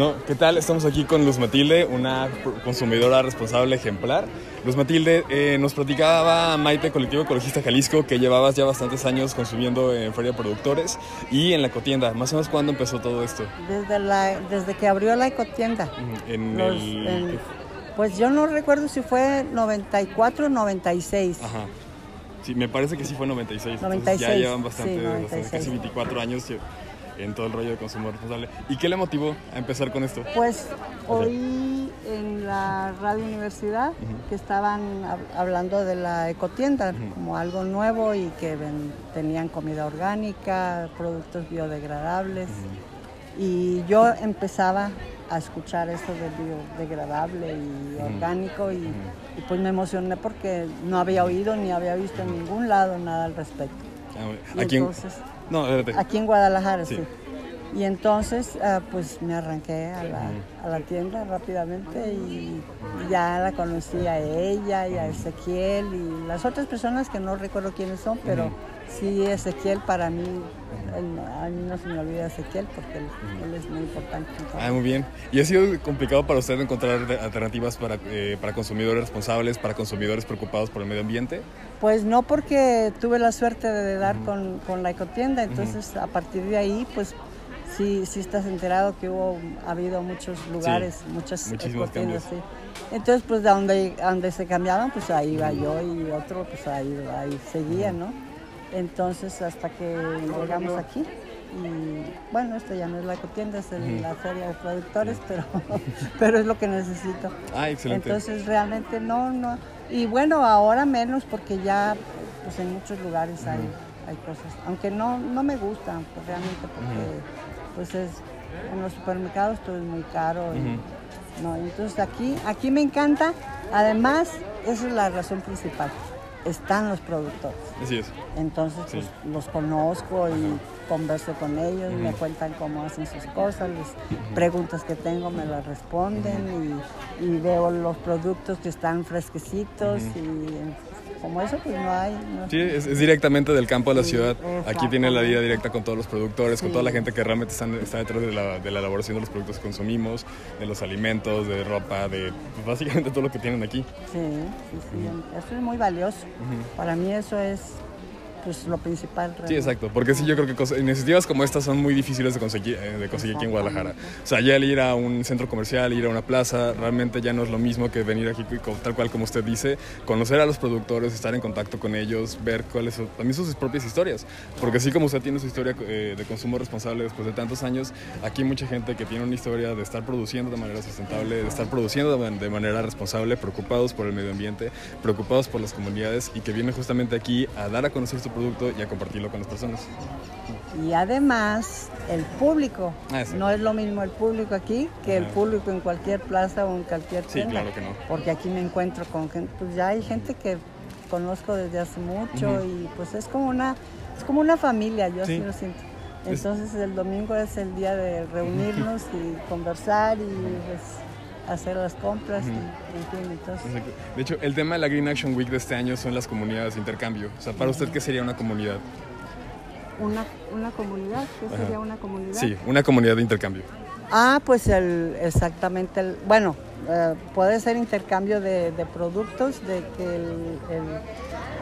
No, ¿qué tal? Estamos aquí con Luz Matilde, una consumidora responsable ejemplar. Luz Matilde, eh, nos platicaba Maite, Colectivo Ecologista Jalisco, que llevabas ya bastantes años consumiendo en Feria de Productores y en la ecotienda. ¿Más o menos cuándo empezó todo esto? Desde, la, desde que abrió la ecotienda. En Los- el... en- pues yo no recuerdo si fue 94 o 96. Ajá. Sí, me parece que sí fue 96. Entonces 96, ya llevan bastante, sí, bastante, 96. casi 24 años en todo el rollo de consumo responsable. ¿Y qué le motivó a empezar con esto? Pues oí en la radio universidad que estaban hab- hablando de la ecotienda como algo nuevo y que ven- tenían comida orgánica, productos biodegradables. Y yo empezaba a escuchar eso de biodegradable y orgánico y, y pues me emocioné porque no había oído ni había visto en ningún lado nada al respecto. Ah, Aquí en- entonces, No, espérate. Aquí en Guadalajara, Sí. sí. Y entonces, ah, pues me arranqué a la, a la tienda rápidamente y ya la conocí a ella y a Ezequiel y las otras personas que no recuerdo quiénes son, pero sí Ezequiel para mí, él- a mí no se me olvida Ezequiel porque él, él es muy importante. Ah, muy bien. ¿Y ha sido complicado para usted encontrar alternativas para, eh, para consumidores responsables, para consumidores preocupados por el medio ambiente? Pues no porque tuve la suerte de dar con, con la ecotienda, entonces a partir de ahí, pues sí, sí estás enterado que hubo, ha habido muchos lugares, muchas cambios. sí. Entonces, pues de donde, donde se cambiaban, pues ahí iba yo y otro, pues ahí, ahí seguía, ¿no? Entonces, hasta que llegamos aquí. Y bueno, esto ya no es la ecotienda, es el- la feria de productores, pero, pero es lo que necesito. Ah, excelente. Entonces realmente no, no. Y bueno, ahora menos porque ya pues en muchos lugares hay, hay cosas. Aunque no, no me gustan pues, realmente porque pues es, en los supermercados todo es muy caro. y, no, entonces aquí, aquí me encanta. Además, esa es la razón principal. Están los productores. Así es. Entonces, Sí. pues los conozco y converso con ellos, me cuentan cómo hacen sus cosas, las preguntas que tengo me las responden y, y veo los productos que están fresquecitos y como eso, pues no hay. no- Sí, es, es directamente del campo a la Sí, ciudad. Aquí tiene la vida directa con todos los productores, con toda la gente que realmente están, está detrás de la, de la elaboración de los productos que consumimos, de los alimentos, de ropa, de pues, básicamente todo lo que tienen aquí. Sí, sí, sí, eso es muy valioso. Para mí eso es pues lo principal. Sí, realmente. exacto, porque sí, yo creo que cosas- iniciativas como estas son muy difíciles de conseguir, eh, de conseguir aquí en Guadalajara. O sea, ya el ir a un centro comercial, ir a una plaza, realmente ya no es lo mismo que venir aquí, tal cual como usted dice, conocer a los productores, estar en contacto con ellos, ver cuáles son también sus propias historias. Porque así como usted tiene su historia eh, de consumo responsable después de tantos años, aquí hay mucha gente que tiene una historia de estar produciendo de manera sustentable, de estar produciendo de manera responsable, preocupados por el medio ambiente, preocupados por las comunidades y que vienen justamente aquí a dar a conocer su producto y a compartirlo con las personas. Y además, el público. Ah, sí. No es lo mismo el público aquí que el público en cualquier plaza o en cualquier Sí, tienda. claro que no. Porque aquí me encuentro con gente, pues ya hay gente que conozco desde hace mucho y pues es como una, es como una familia, yo Sí. así lo siento. Es- Entonces el domingo es el día de reunirnos y conversar y pues, hacer las compras y en fin, entonces. De hecho, el tema de la Green Action Week de este año son las comunidades de intercambio. O sea, para usted, ¿qué sería una comunidad? una, una comunidad, ¿qué Ajá. sería una comunidad? Sí, una comunidad de intercambio. Ah, pues el, exactamente, el, bueno, eh, puede ser intercambio de, de productos, de que el, el-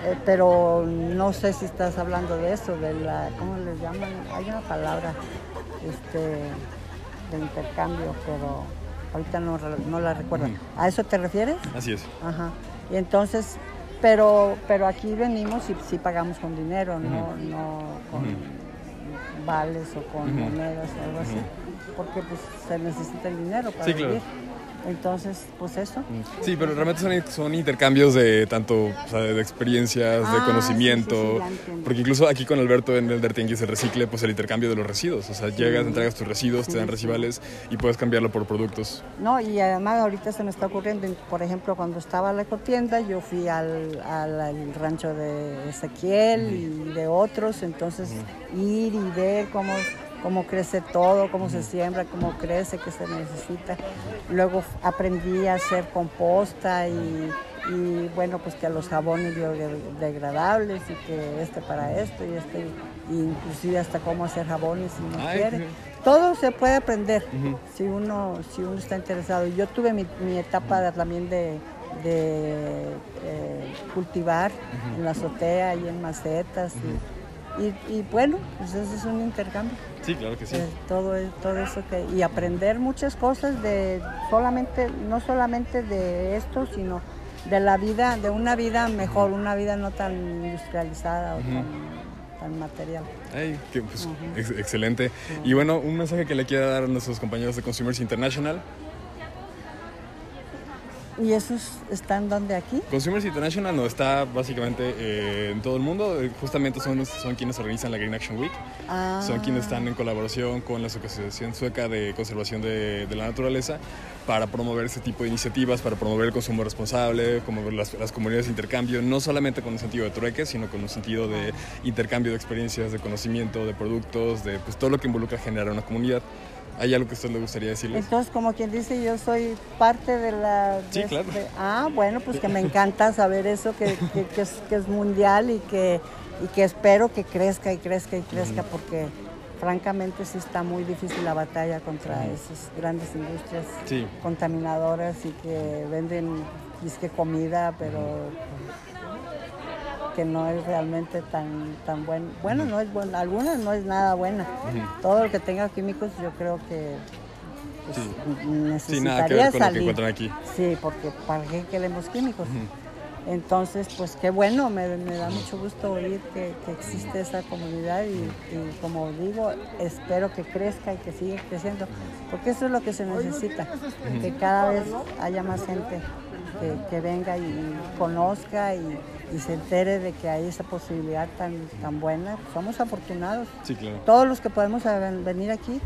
eh, pero no sé si estás hablando de eso, de la, ¿cómo les llaman? Hay una palabra, este, de intercambio, pero ahorita no, no la recuerdo. ¿A eso te refieres? Así es. Ajá. Y entonces, pero, pero aquí venimos y sí pagamos con dinero, no, no con vales o con monedas o algo así, porque pues se necesita el dinero para Sí, claro. Entonces, pues eso. Sí, pero realmente son, son intercambios de tanto o sea, de experiencias, de Ah, conocimiento. sí, sí, sí, ya entiendo. porque incluso aquí con Alberto en el Dertianguis el recicle, pues el intercambio de los residuos. O sea, llegas, entregas tus residuos, te dan recibales y puedes cambiarlo por productos. No, y además ahorita se me está ocurriendo, por ejemplo, cuando estaba la ecotienda, yo fui al, al- al rancho de Ezequiel y de otros, entonces ir y ver cómo, cómo crece todo, cómo se siembra, cómo crece, qué se necesita. Luego aprendí a hacer composta y, y, bueno, pues que los jabones biodegradables y que este para esto y este, y inclusive hasta cómo hacer jabones si uno Ay, quiere. todo se puede aprender si uno si uno está interesado. Yo tuve mi, mi etapa también de, de eh, cultivar en la azotea y en macetas y, y- y bueno, pues eso es un intercambio. Sí, claro que sí. Eh, todo, todo eso que y aprender muchas cosas de solamente no solamente de esto sino de la vida de una vida mejor una vida no tan industrializada o tan, tan material Ay, que, pues, ex- excelente. Y bueno, un mensaje que le quiera dar a nuestros compañeros de Consumers International. Y esos están donde aquí Consumers International no está básicamente eh, en todo el mundo. Eh, Justamente son, son quienes organizan la Green Action Week. Ah, Son quienes están en colaboración con la Asociación Sueca de Conservación de, de la Naturaleza para promover ese tipo de iniciativas, para promover el consumo responsable, promover las, las comunidades de intercambio, no solamente con un sentido de trueque, sino con un sentido de intercambio de experiencias, de conocimiento, de productos, de pues, todo lo que involucra generar una comunidad. ¿Hay algo que a usted le gustaría decirles? entonces como quien dice yo soy parte de la Sí, claro. ah bueno pues que me encanta saber eso que, que- que es, que es mundial y que y que espero que crezca y crezca y crezca porque francamente sí está muy difícil la batalla contra esas grandes industrias Sí. contaminadoras y que venden disque comida pero que no es realmente tan tan bueno bueno no es bueno algunas no es nada buena todo lo que tenga químicos yo creo que pues, Sí. necesitaría Sí, nada que ver con lo que salir. encuentran aquí. Sí, porque ¿para qué queremos químicos? Entonces, pues qué bueno, me, me da mucho gusto oír que, que existe esa comunidad y, y como digo, espero que crezca y que siga creciendo, porque eso es lo que se necesita, que cada vez haya más gente que, que venga y conozca y, y se entere de que hay esa posibilidad tan, tan buena. Somos afortunados. Sí, claro. Todos los que podemos venir aquí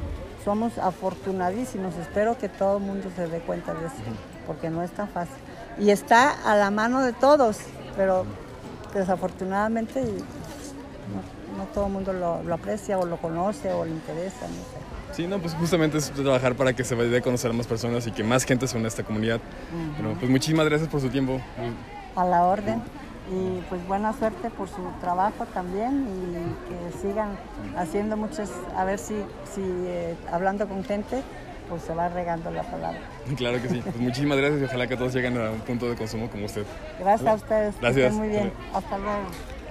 somos afortunadísimos. Espero que todo el mundo se dé cuenta de eso, porque no es tan fácil. Y está a la mano de todos, pero desafortunadamente no, no todo el mundo lo, lo aprecia o lo conoce o le interesa, no sé. Sí, no, pues justamente es trabajar para que se vaya a conocer a más personas y que más gente se una a esta comunidad. Pero pues muchísimas gracias por su tiempo. A la orden. Y pues buena suerte por su trabajo también y que sigan haciendo muchas, a ver si, si eh, hablando con gente, pues se va regando la palabra. Claro que sí. Pues muchísimas gracias y ojalá que todos lleguen a un punto de consumo como usted. Gracias a ustedes. Gracias. estén muy bien. Hasta luego.